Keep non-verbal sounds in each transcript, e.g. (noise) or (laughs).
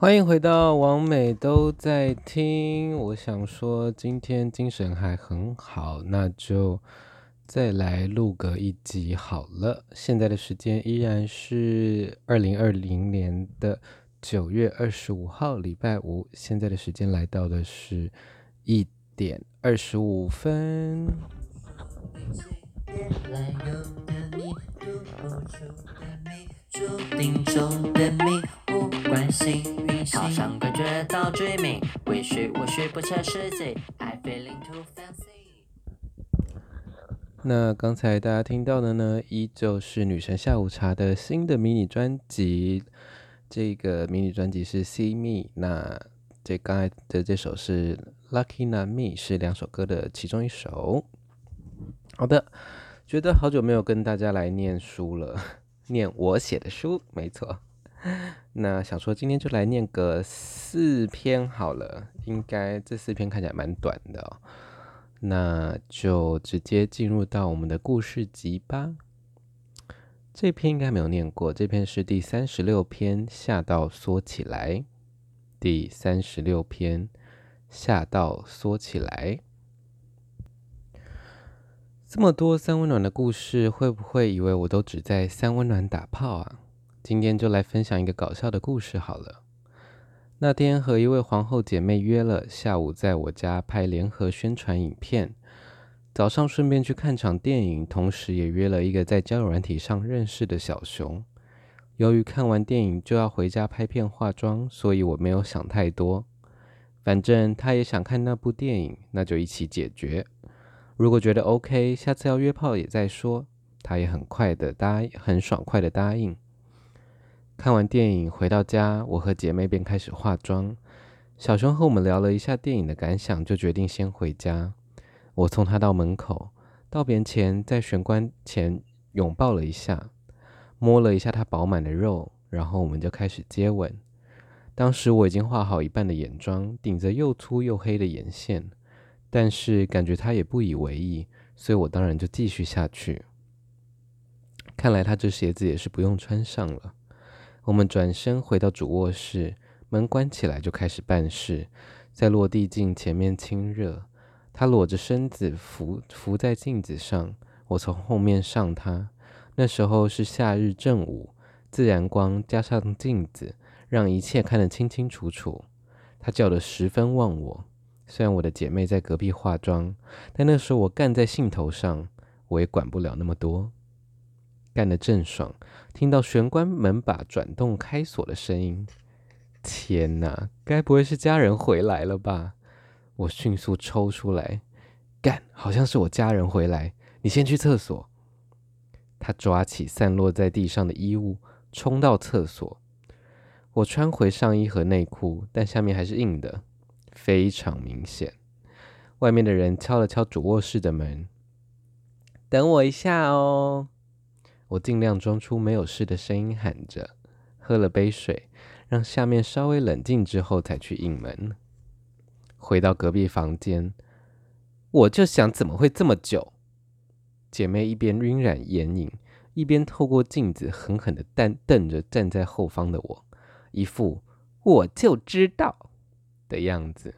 欢迎回到王美都在听。我想说，今天精神还很好，那就再来录个一集好了。现在的时间依然是二零二零年的九月二十五号，礼拜五。现在的时间来到的是一点二十五分。关心运星。好像感觉到追命，或许或许不切实际。I feeling too fancy。那刚才大家听到的呢，依旧是女神下午茶的新的迷你专辑。这个迷你专辑是 See Me，那这刚才的这首是 Lucky Not Me，是两首歌的其中一首。好的，觉得好久没有跟大家来念书了。(laughs) 念我写的书，没错。那想说今天就来念个四篇好了，应该这四篇看起来蛮短的哦。那就直接进入到我们的故事集吧。这篇应该没有念过，这篇是第三十六篇，下到缩起来。第三十六篇，下到缩起来。这么多三温暖的故事，会不会以为我都只在三温暖打炮啊？今天就来分享一个搞笑的故事好了。那天和一位皇后姐妹约了下午在我家拍联合宣传影片，早上顺便去看场电影，同时也约了一个在交友软体上认识的小熊。由于看完电影就要回家拍片化妆，所以我没有想太多，反正他也想看那部电影，那就一起解决。如果觉得 OK，下次要约炮也再说。他也很快的答应，很爽快的答应。看完电影回到家，我和姐妹便开始化妆。小熊和我们聊了一下电影的感想，就决定先回家。我送他到门口，道别前在玄关前拥抱了一下，摸了一下他饱满的肉，然后我们就开始接吻。当时我已经画好一半的眼妆，顶着又粗又黑的眼线。但是感觉他也不以为意，所以我当然就继续下去。看来他这鞋子也是不用穿上了。我们转身回到主卧室，门关起来就开始办事，在落地镜前面亲热。他裸着身子伏伏在镜子上，我从后面上他。那时候是夏日正午，自然光加上镜子，让一切看得清清楚楚。他叫得十分忘我。虽然我的姐妹在隔壁化妆，但那时候我干在兴头上，我也管不了那么多。干得正爽，听到玄关门把转动开锁的声音，天哪，该不会是家人回来了吧？我迅速抽出来，干，好像是我家人回来，你先去厕所。他抓起散落在地上的衣物，冲到厕所。我穿回上衣和内裤，但下面还是硬的。非常明显，外面的人敲了敲主卧室的门。等我一下哦，我尽量装出没有事的声音喊着，喝了杯水，让下面稍微冷静之后才去应门。回到隔壁房间，我就想怎么会这么久？姐妹一边晕染眼影，一边透过镜子狠狠地瞪瞪着站在后方的我，一副我就知道。的样子，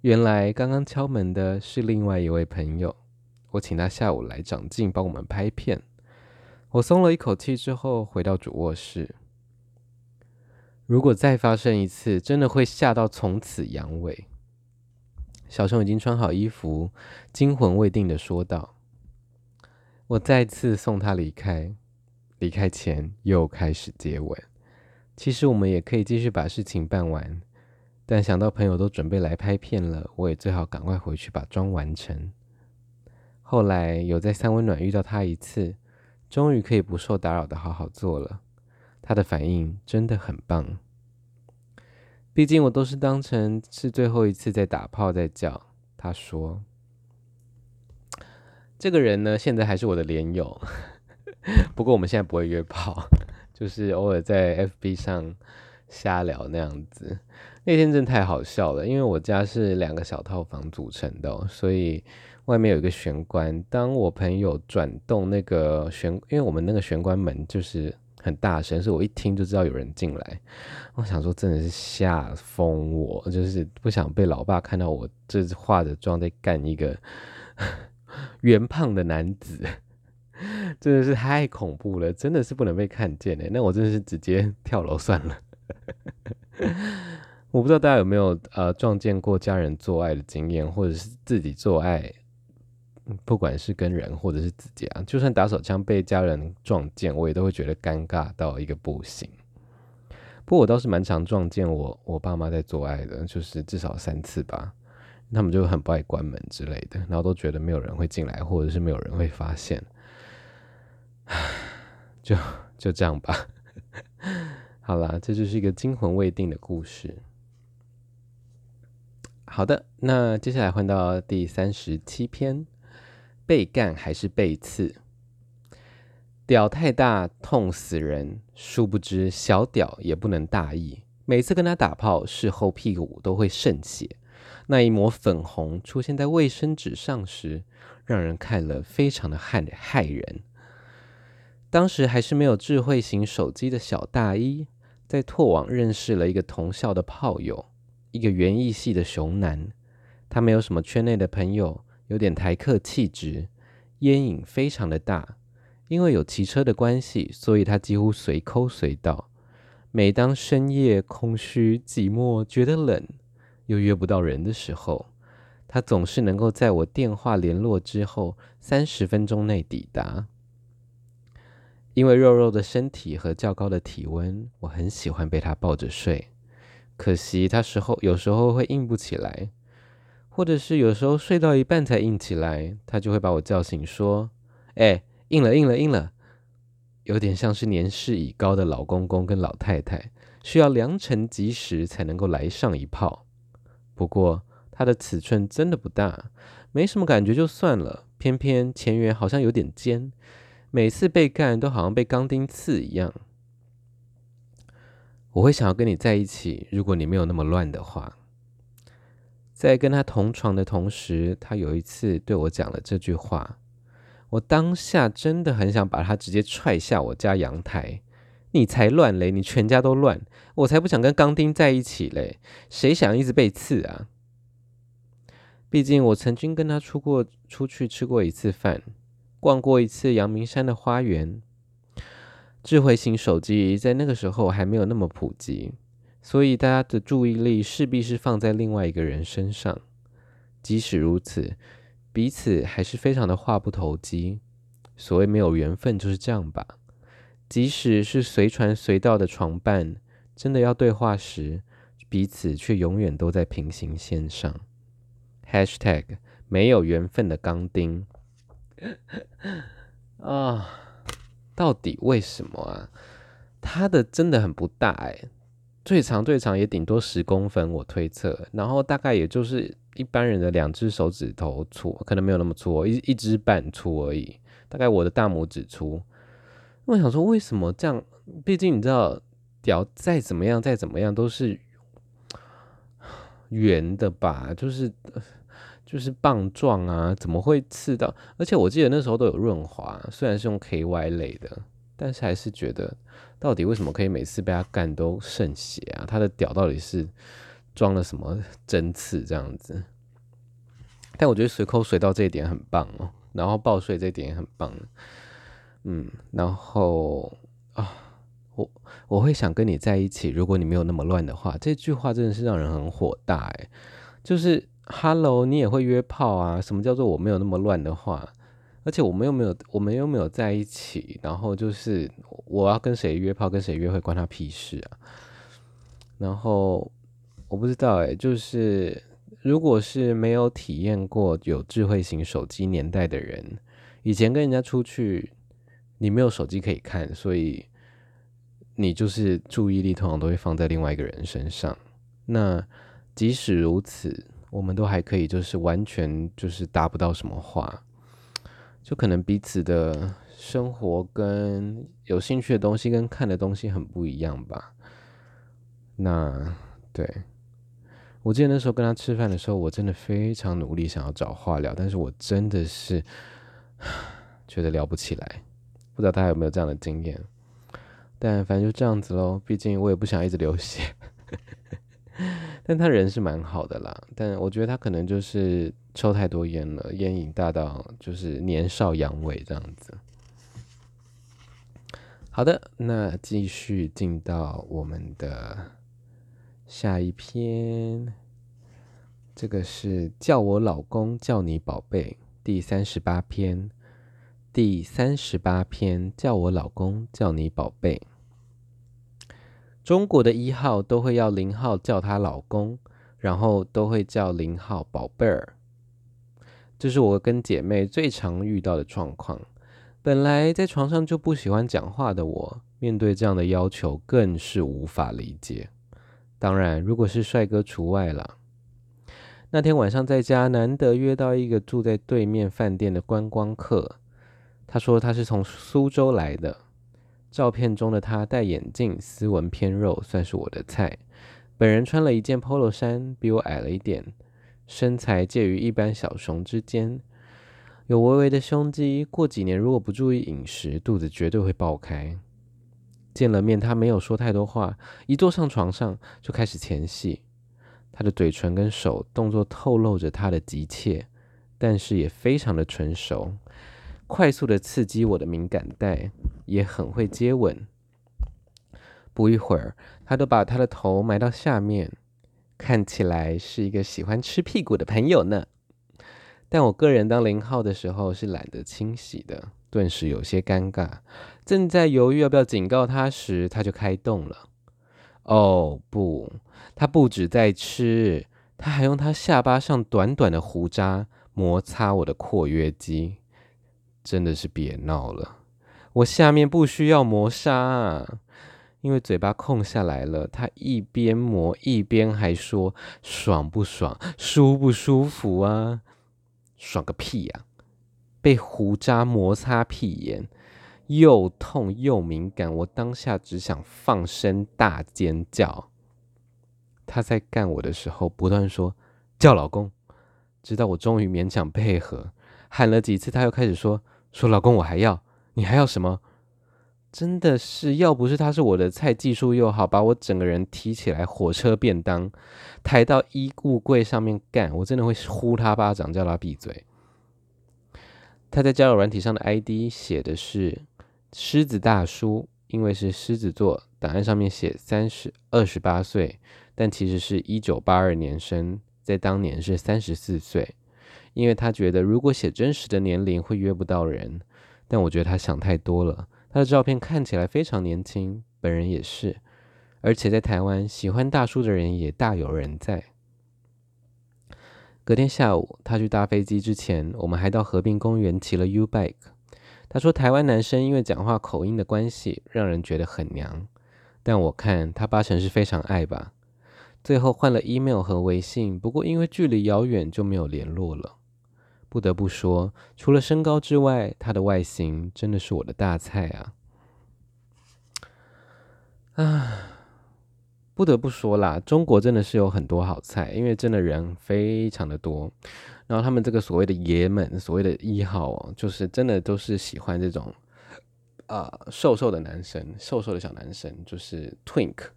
原来刚刚敲门的是另外一位朋友。我请他下午来长进，帮我们拍片。我松了一口气之后，回到主卧室。如果再发生一次，真的会吓到从此阳痿。小熊已经穿好衣服，惊魂未定的说道：“我再次送他离开，离开前又开始接吻。其实我们也可以继续把事情办完。”但想到朋友都准备来拍片了，我也最好赶快回去把妆完成。后来有在三温暖遇到他一次，终于可以不受打扰的好好做了。他的反应真的很棒。毕竟我都是当成是最后一次在打炮在叫。他说：“这个人呢，现在还是我的连友，(laughs) 不过我们现在不会约炮，就是偶尔在 FB 上瞎聊那样子。”那天真的太好笑了，因为我家是两个小套房组成的，所以外面有一个玄关。当我朋友转动那个玄，因为我们那个玄关门就是很大声，所以我一听就知道有人进来。我想说，真的是吓疯我，就是不想被老爸看到我这化着妆在干一个 (laughs) 圆胖的男子，真的是太恐怖了，真的是不能被看见的。那我真的是直接跳楼算了。我不知道大家有没有呃撞见过家人做爱的经验，或者是自己做爱。不管是跟人或者是自己啊，就算打手枪被家人撞见，我也都会觉得尴尬到一个不行。不过我倒是蛮常撞见我我爸妈在做爱的，就是至少三次吧。他们就很不爱关门之类的，然后都觉得没有人会进来，或者是没有人会发现。就就这样吧。(laughs) 好啦，这就是一个惊魂未定的故事。好的，那接下来换到第三十七篇。被干还是被刺？屌太大痛死人，殊不知小屌也不能大意。每次跟他打炮，事后屁股都会渗血，那一抹粉红出现在卫生纸上时，让人看了非常的害害人。当时还是没有智慧型手机的小大一，在拓网认识了一个同校的炮友，一个园艺系的熊男，他没有什么圈内的朋友。有点台客气质，烟瘾非常的大。因为有骑车的关系，所以他几乎随抠随到。每当深夜空虚寂寞，觉得冷又约不到人的时候，他总是能够在我电话联络之后三十分钟内抵达。因为肉肉的身体和较高的体温，我很喜欢被他抱着睡。可惜他时候有时候会硬不起来。或者是有时候睡到一半才硬起来，他就会把我叫醒，说：“哎，硬了，硬了，硬了。”有点像是年事已高的老公公跟老太太，需要良辰吉时才能够来上一炮。不过他的尺寸真的不大，没什么感觉就算了，偏偏前缘好像有点尖，每次被干都好像被钢钉刺一样。我会想要跟你在一起，如果你没有那么乱的话。在跟他同床的同时，他有一次对我讲了这句话，我当下真的很想把他直接踹下我家阳台。你才乱嘞，你全家都乱，我才不想跟钢钉在一起嘞，谁想一直被刺啊？毕竟我曾经跟他出过出去吃过一次饭，逛过一次阳明山的花园。智慧型手机在那个时候还没有那么普及。所以大家的注意力势必是放在另外一个人身上，即使如此，彼此还是非常的话不投机。所谓没有缘分就是这样吧。即使是随传随到的床伴，真的要对话时，彼此却永远都在平行线上。Hashtag 没有缘分的钢钉啊，到底为什么啊？他的真的很不大哎。最长最长也顶多十公分，我推测，然后大概也就是一般人的两只手指头粗，可能没有那么粗，一一只半粗而已，大概我的大拇指粗。我想说，为什么这样？毕竟你知道，屌再怎么样，再怎么样都是 (sighs) 圆的吧，就是就是棒状啊，怎么会刺到？而且我记得那时候都有润滑，虽然是用 KY 类的。但是还是觉得，到底为什么可以每次被他干都渗血啊？他的屌到底是装了什么针刺这样子？但我觉得随口随到这一点很棒哦，然后抱睡这一点也很棒。嗯，然后啊，我我会想跟你在一起，如果你没有那么乱的话。这句话真的是让人很火大诶，就是哈喽，你也会约炮啊？什么叫做我没有那么乱的话？而且我们又没有，我们又没有在一起，然后就是我要跟谁约炮，跟谁约会，关他屁事啊！然后我不知道哎，就是如果是没有体验过有智慧型手机年代的人，以前跟人家出去，你没有手机可以看，所以你就是注意力通常都会放在另外一个人身上。那即使如此，我们都还可以，就是完全就是达不到什么话。就可能彼此的生活跟有兴趣的东西跟看的东西很不一样吧。那对，我记得那时候跟他吃饭的时候，我真的非常努力想要找话聊，但是我真的是觉得聊不起来。不知道大家有没有这样的经验？但反正就这样子喽，毕竟我也不想一直流血。但他人是蛮好的啦，但我觉得他可能就是抽太多烟了，烟瘾大到就是年少阳痿这样子。好的，那继续进到我们的下一篇，这个是叫我老公叫你宝贝，第三十八篇，第三十八篇叫我老公叫你宝贝。中国的一号都会要零号叫他老公，然后都会叫零号宝贝儿。这是我跟姐妹最常遇到的状况。本来在床上就不喜欢讲话的我，面对这样的要求更是无法理解。当然，如果是帅哥除外了。那天晚上在家，难得约到一个住在对面饭店的观光客。他说他是从苏州来的，照片中的他戴眼镜，斯文偏肉，算是我的菜。本人穿了一件 Polo 衫，比我矮了一点，身材介于一般小熊之间。有微微的胸肌，过几年如果不注意饮食，肚子绝对会爆开。见了面，他没有说太多话，一坐上床上就开始前戏。他的嘴唇跟手动作透露着他的急切，但是也非常的成熟，快速的刺激我的敏感带，也很会接吻。不一会儿，他都把他的头埋到下面，看起来是一个喜欢吃屁股的朋友呢。但我个人当零号的时候是懒得清洗的，顿时有些尴尬。正在犹豫要不要警告他时，他就开动了。哦不，他不止在吃，他还用他下巴上短短的胡渣摩擦我的括约肌，真的是别闹了。我下面不需要磨砂啊，因为嘴巴空下来了。他一边磨一边还说：“爽不爽？舒不舒服啊？”爽个屁呀！被胡渣摩擦屁眼，又痛又敏感，我当下只想放声大尖叫。他在干我的时候不断说叫老公，直到我终于勉强配合，喊了几次，他又开始说说老公我还要，你还要什么？真的是，要不是他是我的菜，技术又好，把我整个人提起来火车便当，抬到衣物柜上面干，我真的会呼他巴掌，叫他闭嘴。他在交友软体上的 ID 写的是狮子大叔，因为是狮子座，档案上面写三十二十八岁，但其实是一九八二年生，在当年是三十四岁。因为他觉得如果写真实的年龄会约不到人，但我觉得他想太多了。他的照片看起来非常年轻，本人也是，而且在台湾喜欢大叔的人也大有人在。隔天下午，他去搭飞机之前，我们还到河滨公园骑了 U bike。他说台湾男生因为讲话口音的关系，让人觉得很娘，但我看他八成是非常爱吧。最后换了 email 和微信，不过因为距离遥远就没有联络了。不得不说，除了身高之外，他的外形真的是我的大菜啊！啊，不得不说啦，中国真的是有很多好菜，因为真的人非常的多。然后他们这个所谓的爷们，所谓的一号哦，就是真的都是喜欢这种啊、瘦瘦的男生，瘦瘦的小男生，就是 twink，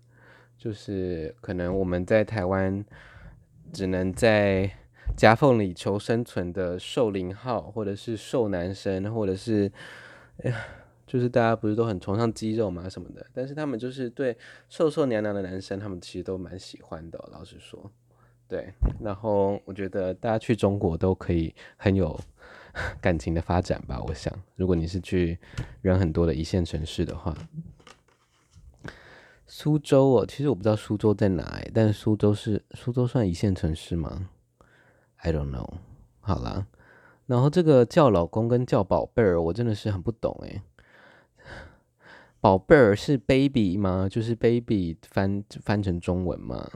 就是可能我们在台湾只能在。夹缝里求生存的瘦零号，或者是瘦男生，或者是，哎呀，就是大家不是都很崇尚肌肉嘛什么的，但是他们就是对瘦瘦娘娘的男生，他们其实都蛮喜欢的，老实说，对。然后我觉得大家去中国都可以很有感情的发展吧，我想，如果你是去人很多的一线城市的话，苏州哦，其实我不知道苏州在哪，但苏州是苏州算一线城市吗？？I don't know，好啦，然后这个叫老公跟叫宝贝儿，我真的是很不懂诶。宝贝儿是 baby 吗？就是 baby 翻翻成中文吗？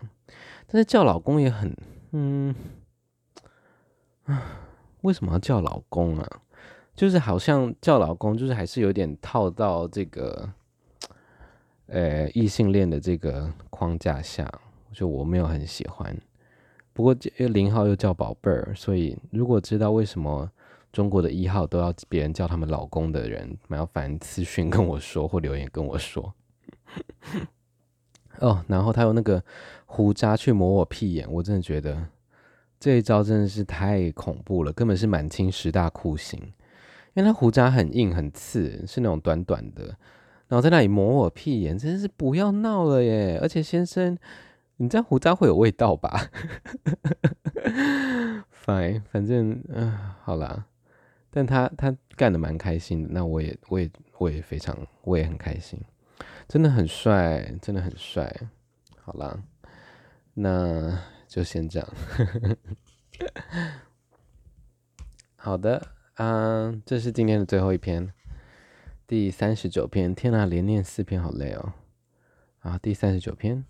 但是叫老公也很，嗯，为什么要叫老公啊？就是好像叫老公，就是还是有点套到这个，呃，异性恋的这个框架下，就我没有很喜欢。不过，因为零号又叫宝贝儿，所以如果知道为什么中国的一号都要别人叫他们老公的人，麻烦私讯跟我说或留言跟我说。(laughs) 哦，然后他用那个胡渣去抹我屁眼，我真的觉得这一招真的是太恐怖了，根本是满清十大酷刑。因为他胡渣很硬很刺，是那种短短的，然后在那里抹我屁眼，真是不要闹了耶！而且先生，你这样胡渣会有味道吧？Fine，反正嗯、好啦。但他他干的蛮开心的，那我也我也我也非常我也很开心。真的很帅，真的很帅。好啦，那就先这样。好的，嗯，这是今天的最后一篇，第三十九篇。天哪，连念四篇好累哦。啊，第三十九篇，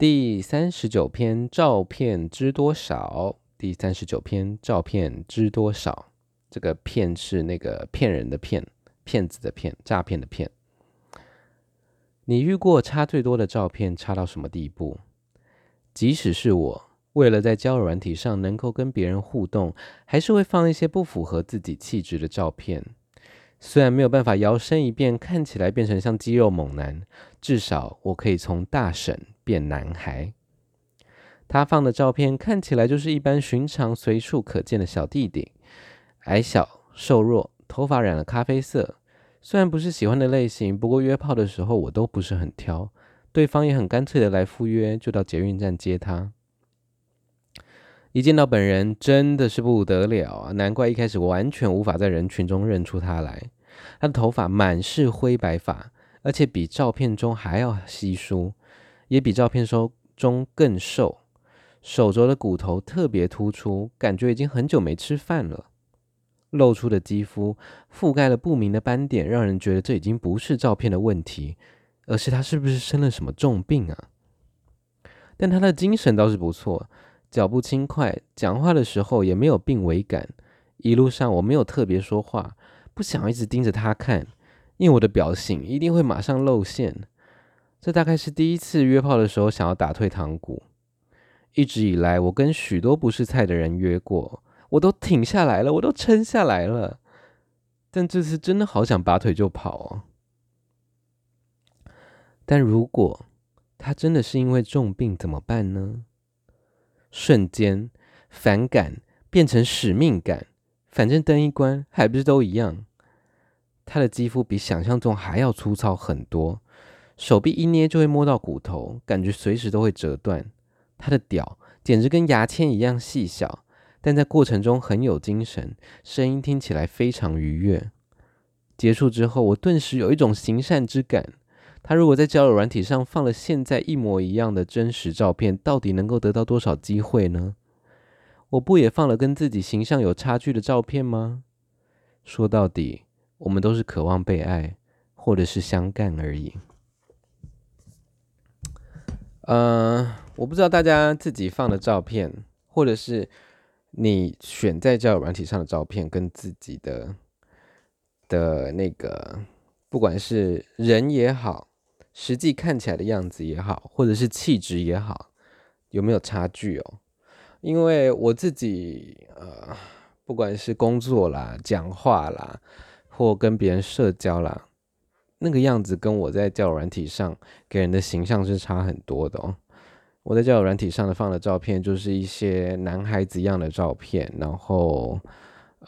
第三十九篇，照片知多少？第三十九篇，照片知多少？这个“骗”是那个骗人的“骗”，骗子的“骗”，诈骗的“骗”。你遇过差最多的照片差到什么地步？即使是我，为了在交友软体上能够跟别人互动，还是会放一些不符合自己气质的照片。虽然没有办法摇身一变看起来变成像肌肉猛男，至少我可以从大婶变男孩。他放的照片看起来就是一般寻常随处可见的小弟弟，矮小瘦弱，头发染了咖啡色。虽然不是喜欢的类型，不过约炮的时候我都不是很挑，对方也很干脆的来赴约，就到捷运站接他。一见到本人真的是不得了啊！难怪一开始完全无法在人群中认出他来。他的头发满是灰白发，而且比照片中还要稀疏，也比照片中更瘦，手肘的骨头特别突出，感觉已经很久没吃饭了。露出的肌肤覆盖了不明的斑点，让人觉得这已经不是照片的问题，而是他是不是生了什么重病啊？但他的精神倒是不错，脚步轻快，讲话的时候也没有病危感。一路上我没有特别说话，不想一直盯着他看，因为我的表情一定会马上露馅。这大概是第一次约炮的时候想要打退堂鼓。一直以来，我跟许多不是菜的人约过。我都挺下来了，我都撑下来了，但这次真的好想拔腿就跑哦。但如果他真的是因为重病怎么办呢？瞬间反感变成使命感，反正灯一关还不是都一样。他的肌肤比想象中还要粗糙很多，手臂一捏就会摸到骨头，感觉随时都会折断。他的屌简直跟牙签一样细小。但在过程中很有精神，声音听起来非常愉悦。结束之后，我顿时有一种行善之感。他如果在交友软体上放了现在一模一样的真实照片，到底能够得到多少机会呢？我不也放了跟自己形象有差距的照片吗？说到底，我们都是渴望被爱，或者是相干而已。呃，我不知道大家自己放的照片，或者是。你选在交友软体上的照片，跟自己的的那个，不管是人也好，实际看起来的样子也好，或者是气质也好，有没有差距哦？因为我自己呃，不管是工作啦、讲话啦，或跟别人社交啦，那个样子跟我在交友软体上给人的形象是差很多的哦。我在交友软体上的放的照片，就是一些男孩子一样的照片，然后，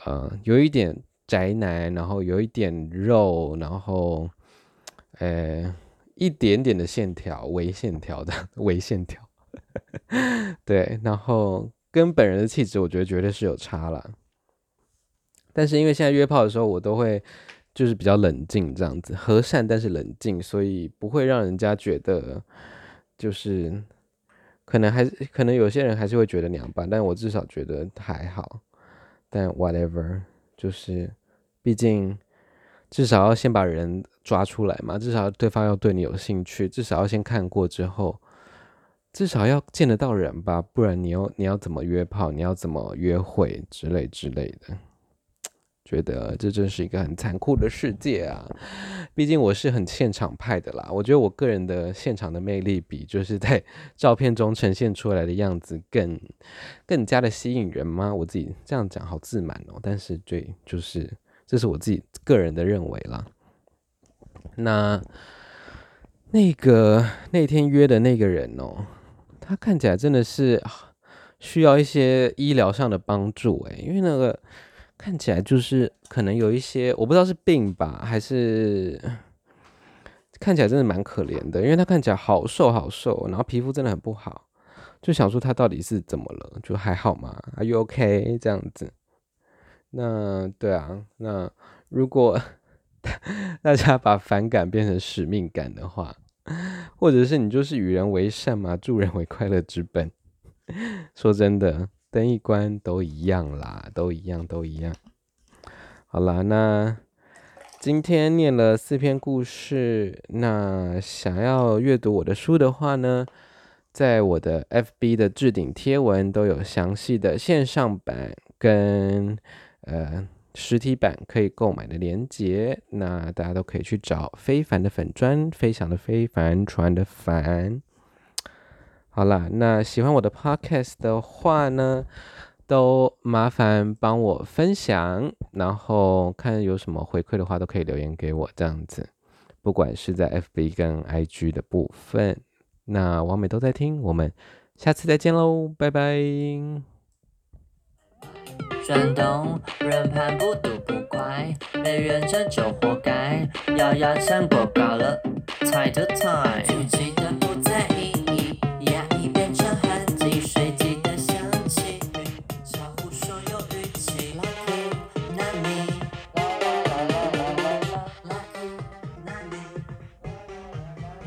呃，有一点宅男，然后有一点肉，然后，呃，一点点的线条，微线条的 (laughs) 微线条，对，然后跟本人的气质，我觉得绝对是有差了。但是因为现在约炮的时候，我都会就是比较冷静这样子，和善但是冷静，所以不会让人家觉得就是。可能还是可能有些人还是会觉得娘吧，但我至少觉得还好。但 whatever，就是毕竟至少要先把人抓出来嘛，至少对方要对你有兴趣，至少要先看过之后，至少要见得到人吧，不然你要你要怎么约炮，你要怎么约会之类之类的。觉得这真是一个很残酷的世界啊！毕竟我是很现场派的啦。我觉得我个人的现场的魅力比就是在照片中呈现出来的样子更更加的吸引人吗？我自己这样讲好自满哦。但是对，就是这是我自己个人的认为啦。那那个那天约的那个人哦，他看起来真的是需要一些医疗上的帮助诶，因为那个看起来就是可能有一些我不知道是病吧，还是看起来真的蛮可怜的，因为他看起来好瘦好瘦，然后皮肤真的很不好，就想说他到底是怎么了？就还好吗？Are you OK？这样子。那对啊，那如果 (laughs) 大家把反感变成使命感的话，或者是你就是与人为善嘛，助人为快乐之本。(laughs) 说真的，灯一关都一样啦，都一样，都一样。好啦，那今天念了四篇故事，那想要阅读我的书的话呢，在我的 FB 的置顶贴文都有详细的线上版跟。呃，实体版可以购买的链接，那大家都可以去找非凡的粉砖，飞翔的非凡，船的帆。好啦，那喜欢我的 podcast 的话呢，都麻烦帮我分享，然后看有什么回馈的话，都可以留言给我，这样子。不管是在 FB 跟 IG 的部分，那网美都在听，我们下次再见喽，拜拜。转动人盘不赌不快，没认真就活该。咬牙撑过高了，猜的太，自己的不在意。